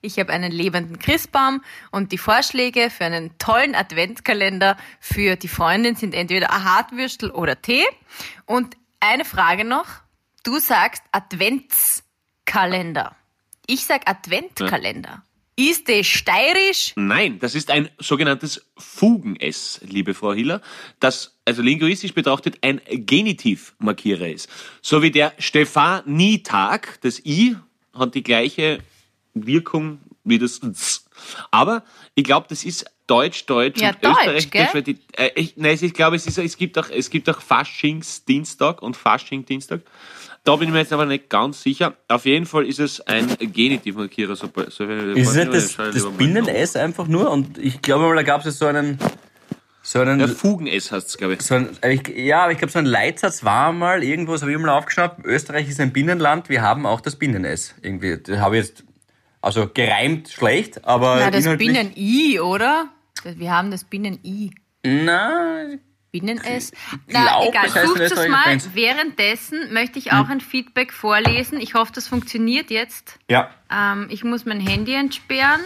ich habe einen lebenden Christbaum und die Vorschläge für einen tollen Adventskalender für die Freundin sind entweder ein Hartwürstel oder Tee. Und eine Frage noch. Du sagst Adventskalender. Ich sag Adventkalender. Ist das steirisch? Nein, das ist ein sogenanntes Fugen-S, liebe Frau Hiller, das also linguistisch betrachtet ein Genitivmarkierer ist. So wie der Stephanietag, das I hat die gleiche Wirkung wie das Z. Aber ich glaube, das ist Deutsch-Deutsch Ja, und Deutsch, Österreich. gell? weil die, äh, ich, nein, ich glaube, es, ist, es gibt auch, es gibt auch Faschingsdienstag und Faschingdienstag. Da bin ich mir jetzt aber nicht ganz sicher. Auf jeden Fall ist es ein Genitivmarkierer. So, so, Ist es nicht das, das Binnen-S einfach nur? Und ich glaube mal, da gab es so einen, so einen, Der Fugen-S heißt es, glaube ich. so ein, ich, ja, aber ich glaube, so ein Leitsatz war mal irgendwo, das habe ich mal aufgeschnappt, Österreich ist ein Binnenland, wir haben auch das Binnen-S. Irgendwie, das habe ich jetzt, also gereimt schlecht, aber Na, das Binnen-I, oder? Wir haben das Binnen-I. Na, Binnen-S. glaub, Na, egal, heißt in sucht es mal. Fans. Währenddessen möchte ich auch ein Feedback vorlesen. Ich hoffe, das funktioniert jetzt. ja. Ähm, ich muss mein Handy entsperren.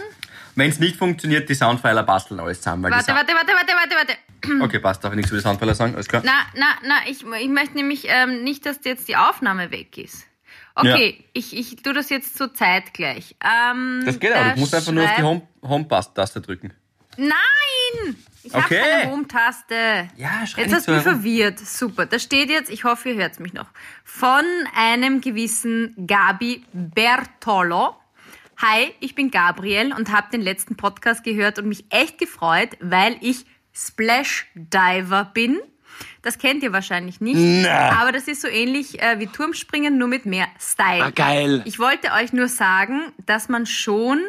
Wenn es nicht funktioniert, die Soundpfeiler basteln alles zusammen. Warte, warte, warte, warte, warte, warte. [clears throat] Okay, passt, darf ich nichts über die Soundpfeiler sagen? Alles klar. Na, na, na, ich, ich möchte nämlich ähm, nicht, dass jetzt die Aufnahme weg ist. Okay, ich, ich tue das jetzt so zeitgleich. Ähm, das geht aber, du musst einfach nur auf die schreibt- Home- Home-Taste drücken. Nein! Ich habe Okay. keine Home-Taste. Ja, schrei Jetzt hast du mich verwirrt. Super. Da steht jetzt, ich hoffe, ihr hört mich noch, von einem gewissen Gabi Bertolo. Hi, ich bin Gabriel und habe den letzten Podcast gehört und mich echt gefreut, weil ich Splash Diver bin. Das kennt ihr wahrscheinlich nicht, aber das ist so ähnlich äh, wie Turmspringen, nur mit mehr Style. Ah, geil. Ich wollte euch nur sagen, dass man schon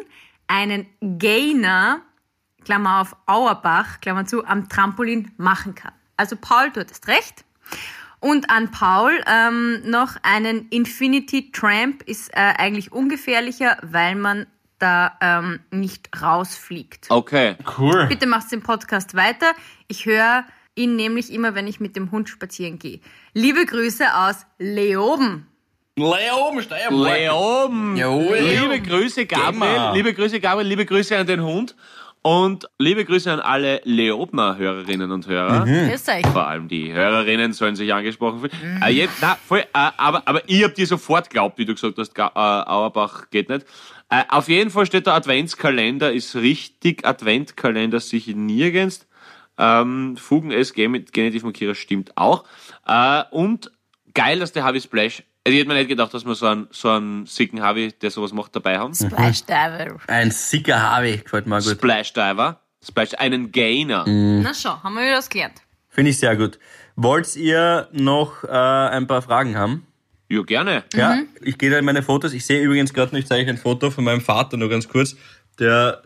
einen Gainer Klammer auf, Auerbach, Klammer zu, am Trampolin machen kann. Also Paul, du hattest recht. Und an Paul ähm, noch einen Infinity Tramp ist äh, eigentlich ungefährlicher, weil man da ähm, nicht rausfliegt. Okay. Cool. Bitte machst den Podcast weiter. Ich höre ihn nämlich immer, wenn ich mit dem Hund spazieren gehe. Liebe Grüße aus Leoben. Leoben, Steiermark. Leoben. Jawohl. Liebe Grüße, Gabriel. Liebe Grüße, Gabriel. Liebe Grüße an den Hund. Und liebe Grüße an alle Leobner-Hörerinnen und Hörer. Grüß euch. Vor allem die Hörerinnen sollen sich angesprochen fühlen. Äh, na, voll, äh, aber, aber ich hab dir sofort glaubt, wie du gesagt hast, Ga äh, Auerbach geht nicht. Äh, auf jeden Fall steht der Adventskalender, ist richtig. Adventkalender sich nirgends. Ähm, Fugen SG mit Genitiv Markierer stimmt auch. Äh, und geil, dass der Harvey Splash, also ich hätte mir nicht gedacht, dass wir so einen, so einen sicken Harvey, der sowas macht, dabei haben. Splash Diver. Ein sicker Harvey, gefällt mir auch gut. Splash Diver. Splash, einen Gainer. Na schon, haben wir wieder was gelernt. Finde ich sehr gut. Wollt ihr noch äh, ein paar Fragen haben? Ja, gerne. Ja, ich gehe da in meine Fotos. Ich sehe übrigens gerade noch, ich zeige euch ein Foto von meinem Vater nur ganz kurz, der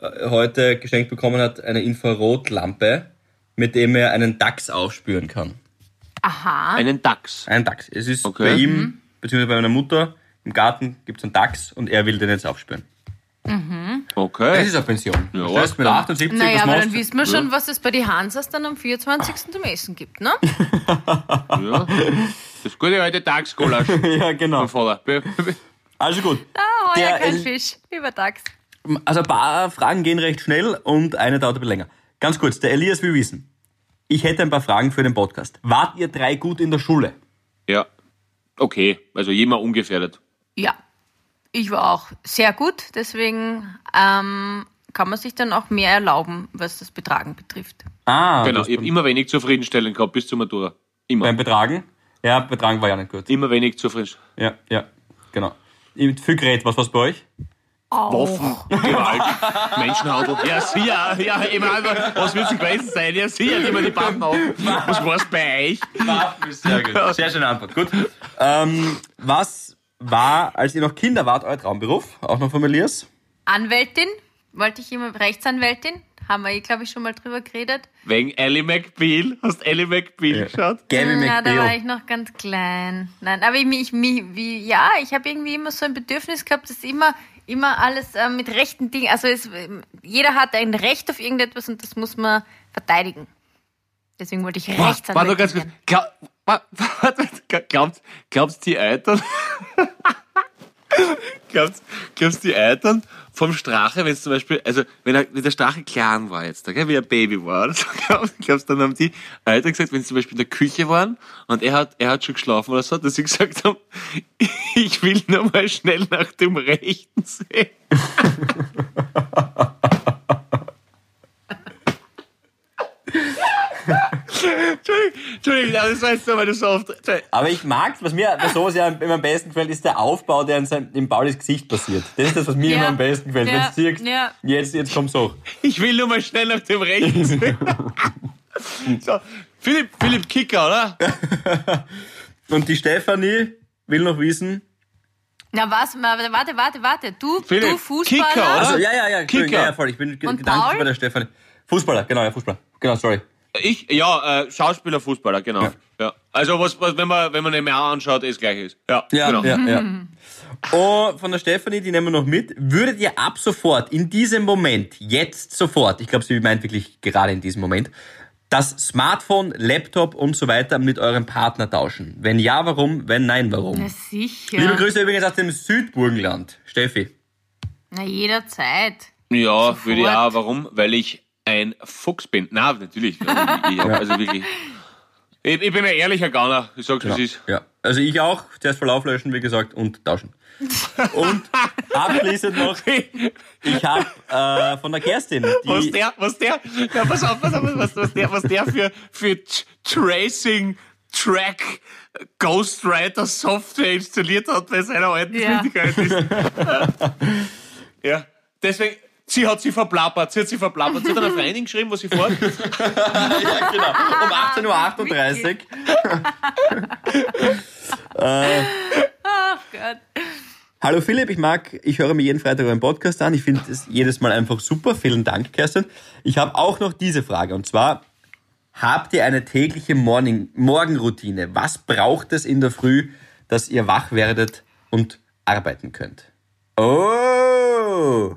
äh, heute geschenkt bekommen hat, eine Infrarotlampe, mit dem er einen Dachs aufspüren kann. Aha. Einen Dachs. Ein Dachs. Es ist Okay. bei ihm, beziehungsweise bei meiner Mutter, im Garten gibt es einen Dachs und er will den jetzt aufspüren. Das Okay. ist eine Pension. Ja, das heißt, mit dann- 78, Naja, was aber dann wissen wir schon, was es bei den Hansas dann am 24. zum Essen gibt, ne? [laughs] Ja. Das gute alte Dachsgulasch [laughs] Ja, genau. Also gut. Ah, heuer Der kein El- Fisch. Lieber Dachs. Also ein paar Fragen gehen recht schnell und eine dauert ein bisschen länger. Ganz kurz, der Elias will wissen. Ich hätte ein paar Fragen für den Podcast. Wart ihr drei gut in der Schule? Ja. Okay. Also jemand ungefährdet. Ja. Ich war auch sehr gut, deswegen ähm, kann man sich dann auch mehr erlauben, was das Betragen betrifft. Ah, Genau. Ich habe immer wenig zufriedenstellend gehabt bis zur Matura. Immer. beim Betragen? Ja, Betragen war ja nicht gut. Immer wenig zufriedenstellend. Ja, ja, genau. Viel Gerät, was war's bei euch? Waffen, Gewalt, [laughs] Menschenhandel. Ja, sicher. Ja, ich meine, was wird es gewesen sein? Ja, sicher, die wir die Banden auf. Was war's bei euch? Sehr gut. Sehr schöne Antwort. Gut. Ähm, was war, als ihr noch Kinder wart, euer Traumberuf? Auch noch von Elias? Anwältin, wollte ich immer Rechtsanwältin, haben wir eh, glaube ich, schon mal drüber geredet. Wegen Ellie McBeal. Hast Ellie McBeal geschaut? Gabby Ja, da war McBeal. ich noch ganz klein. Nein, aber ich, mich, wie, ja, ich habe irgendwie immer so ein Bedürfnis gehabt, dass immer, immer alles äh, mit rechten Dingen, also es, ähm, jeder hat ein Recht auf irgendetwas und das muss man verteidigen. Deswegen wollte ich Warte, warte Rechtsanwältin ganz kurz. Glaub, wa- [laughs] warte, glaubst, glaubst die Eltern? [laughs] glaubst, glaubst die Eltern vom Strache, wenn es zum Beispiel, also wenn, er, wenn der Strache klein war jetzt, gell, wie ein Baby war, oder so, [laughs] glaubst, glaubst dann haben die Eltern gesagt, wenn sie zum Beispiel in der Küche waren und er hat, er hat schon geschlafen oder so, dass sie gesagt haben, [laughs] ich will nur mal schnell nach dem Rechten sehen. [laughs] Entschuldigung, das war jetzt nur, weil du so oft. Aber ich mag, was mir bei sowas ja immer am besten gefällt, ist der Aufbau, der in seinem, im Paulis Gesicht passiert. Das ist das, was mir Ja. immer am besten gefällt. Ja. Wenn du siehst, Ja. jetzt, jetzt kommt's hoch. Ich will nur mal schnell nach dem Rechten [laughs] so, Philipp, Philipp Kicker, oder? [laughs] Und die Stefanie will noch wissen. Na was, warte, warte, warte. Du, Philipp, du Fußballer. Kicker, oder? Also, ja, ja, ja, Kicker. ja, ja, voll. Ich bin gedanklich bei der Stefanie. Fußballer, genau, ja, Fußballer. Genau, sorry. Ich, ja, äh, Schauspieler, Fußballer, genau. Ja. Also was, was, wenn man, wenn man den mehr anschaut, ist gleich ist. Ja, Ja, genau. ja, ja. Und [laughs] von der Stefanie, die nehmen wir noch mit. Würdet ihr ab sofort, in diesem Moment, jetzt sofort, ich glaube, sie meint wirklich gerade in diesem Moment, das Smartphone, Laptop und so weiter mit eurem Partner tauschen? Wenn ja, warum? Wenn nein, warum? Na sicher. Liebe Grüße übrigens aus dem Südburgenland. Steffi. Na jederzeit. Ja, würde ich Sofort. auch. Warum? Weil ich ein Fuchs bin. Na, natürlich. Ich, ich hab, also wirklich. Ich, ich bin ein ehrlicher Gauner. Ich sag's, wie es ist. Ja. Also ich auch. Zuerst Verlauf löschen, wie gesagt, und tauschen. Und abschließend noch, [laughs] ich habe äh, von der Kerstin, Was der, was der, ja, pass auf, pass auf, was, was der, was der für, für Tracing Track Ghostwriter Software installiert hat bei seiner alten Ja. Tätigkeit ist. [laughs] ja, deswegen, sie hat sie verplappert, sie hat sie verplappert. Sie hat einer Freundin geschrieben, wo sie fährt. [laughs] Ja, genau. Um 18.38 Uhr. [laughs] Ach Gott. Hallo Philipp, ich mag, ich höre mir jeden Freitag euren Podcast an. Ich finde es jedes Mal einfach super. Vielen Dank, Kerstin. Ich habe auch noch diese Frage und zwar, habt ihr eine tägliche Morning, Morgenroutine? Was braucht es in der Früh, dass ihr wach werdet und arbeiten könnt? Oh!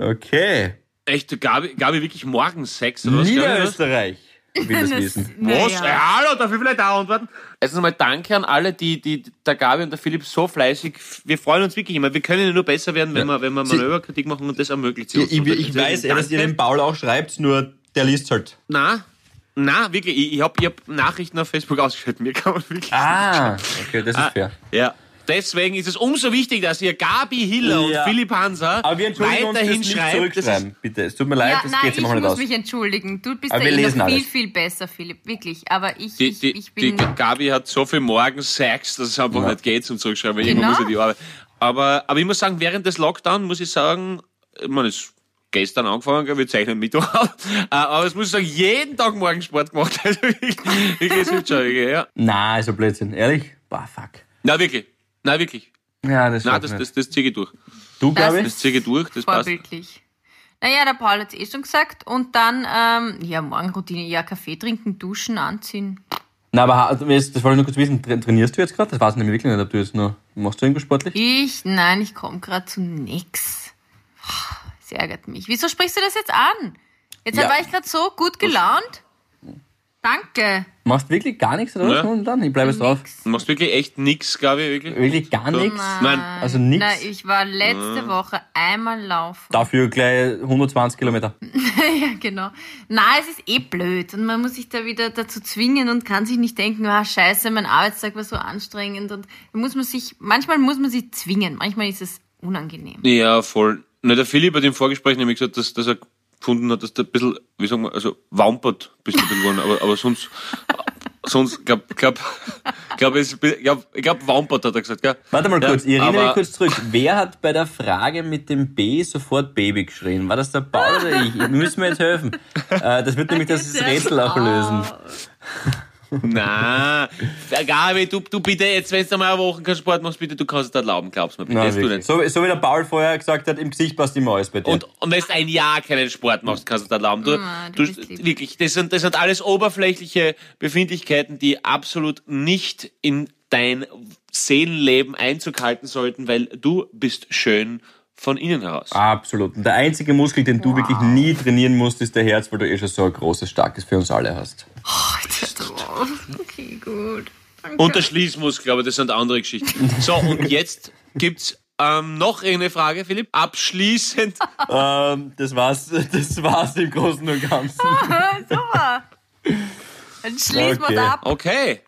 Okay. Echt, Gabi, Gabi wirklich morgens Sex oder was? Niederösterreich. Ich will [laughs] das wissen. Was? Naja. Ja, hallo, darf ich vielleicht auch antworten? Erstens einmal danke an alle, die, die, der Gabi und der Philipp so fleißig, wir freuen uns wirklich immer. Wir können ja nur besser werden, wenn Ja. wir, wenn wir Manöverkritik machen und das ermöglicht sie Ich, ich, ich weiß, ja, dass ihr den Paul auch schreibt, nur der liest halt. Na, na, wirklich, ich, ich habe ich hab Nachrichten auf Facebook ausgeschaltet. Mir kann man wirklich. Ah, okay, das ist Ah, fair. Ja. Deswegen ist es umso wichtiger, dass ihr Gabi Hiller Ja. und Philipp Hanser Aber wir entschuldigen uns weiterhin nicht schreibt. Das ist, zurückschreiben. Bitte, es tut mir leid, Ja, das nein, geht ich sich nicht muss aus. mich entschuldigen. Du bist Aber da eh noch viel, viel besser, Philipp. Wirklich. Aber ich, die, ich, die, ich die bin... Gabi hat so viel morgens Sex, dass es einfach Ja. nicht geht zum Zurückschreiben, weil Genau. irgendwann muss ich die Arbeit. Aber, aber ich muss sagen, während des Lockdown muss ich sagen, ich meine, es ist gestern angefangen, wir zeichnen Mittwoch [laughs] auf, äh, aber es muss ich sagen, jeden Tag morgen Sport gemacht. [laughs] Also wirklich, es wird schon, ja. Na, ist so Blödsinn. Ehrlich? Boah, fuck. Na wirklich, na wirklich. Ja, das schaff das, ich das, das ziehe ich durch. Du, Das Gabi? Das ziehe ich durch, das passt. Vorbildlich. Naja, der Paul hat es eh schon gesagt. Und dann, ähm, ja, Morgenroutine, ja, Kaffee trinken, duschen, anziehen. Na, aber ha- das das wollte ich nur kurz wissen. Tra- Trainierst du jetzt gerade? Das weiß ich nämlich wirklich nicht, ob du jetzt nur. Machst du irgendwas sportlich? Ich, nein, ich komme gerade zu nix. Es ärgert mich. Wieso sprichst du das jetzt an? Jetzt Ja. war ich gerade so gut gelaunt. Danke. Machst wirklich gar nichts oder was? Ja. Und dann, ich bleibe jetzt drauf. Du machst wirklich echt nix, Gabi, wirklich. Wirklich gar nichts? Nein. Also nix? Na, ich war letzte Woche einmal laufen. Dafür gleich 120 Kilometer. [laughs] Ja, genau. Na, es ist eh blöd und man muss sich da wieder dazu zwingen und kann sich nicht denken, ah, scheiße, mein Arbeitstag war so anstrengend und muss man sich, manchmal muss man sich zwingen, manchmal ist es unangenehm. Ja, voll. Na, der Philipp hat im Vorgespräch nämlich gesagt, dass, dass er gefunden hat, dass du ein bisschen, wie sagen wir, also wampert bist du ein bisschen geworden, aber, aber sonst, sonst, glaub, glaub, glaub, es, glaub, ich glaub, wampert hat er gesagt, gell? Warte mal Ja, kurz, ich erinnere mich kurz zurück. Wer hat bei der Frage mit dem B sofort Baby geschrien? War das der Paul oder ich? Müssen wir jetzt helfen. Äh, das wird [laughs] nämlich das Rätsel auch lösen. [laughs] Na, Gabi, du, du bitte jetzt, wenn du mal eine Woche keinen Sport machst, bitte, du kannst es erlauben, glaubst mir bitte. Tu wirklich. nicht. so, so wie der Paul vorher gesagt hat, im Gesicht passt immer alles bei dir. Und, und wenn du ein Jahr keinen Sport machst, kannst du es erlauben. Du, Ah, du du, wirklich, das sind, das sind alles oberflächliche Befindlichkeiten, die absolut nicht in dein Seelenleben Einzug halten sollten, weil du bist schön von innen heraus. Absolut. Und der einzige Muskel, den du wirklich nie trainieren musst, ist der Herz, weil du eh schon so ein großes, starkes für uns alle hast. [laughs] Okay, gut. Danke. Und der Schließmuskel, aber das sind andere Geschichten. So, und jetzt gibt's ähm, noch eine Frage, Philipp. Abschließend. [laughs] Ähm, das war's, das war's im Großen und Ganzen. [laughs] Super. Dann schließen Okay. wir ab. Okay.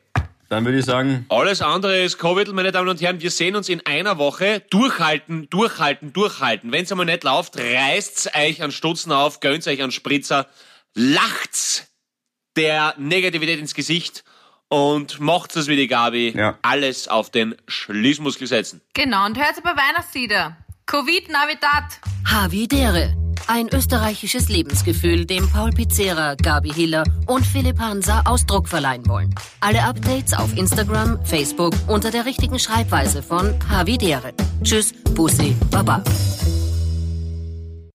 Dann würde ich sagen, Alles andere ist Covid, meine Damen und Herren. Wir sehen uns in einer Woche. Durchhalten, durchhalten, durchhalten. Wenn es einmal nicht läuft, reißt's euch an Stutzen auf, gönnt's euch an Spritzer, lacht's der Negativität ins Gesicht und macht's es wie die Gabi. Ja. Alles auf den Schließmuskel setzen. Genau, und hört bei Weihnachtslieder. Covid Navidad. Havidere. Ein österreichisches Lebensgefühl, dem Paul Pizzera, Gabi Hiller und Philipp Hansa Ausdruck verleihen wollen. Alle Updates auf Instagram, Facebook unter der richtigen Schreibweise von Havidere. Tschüss, Bussi, Baba.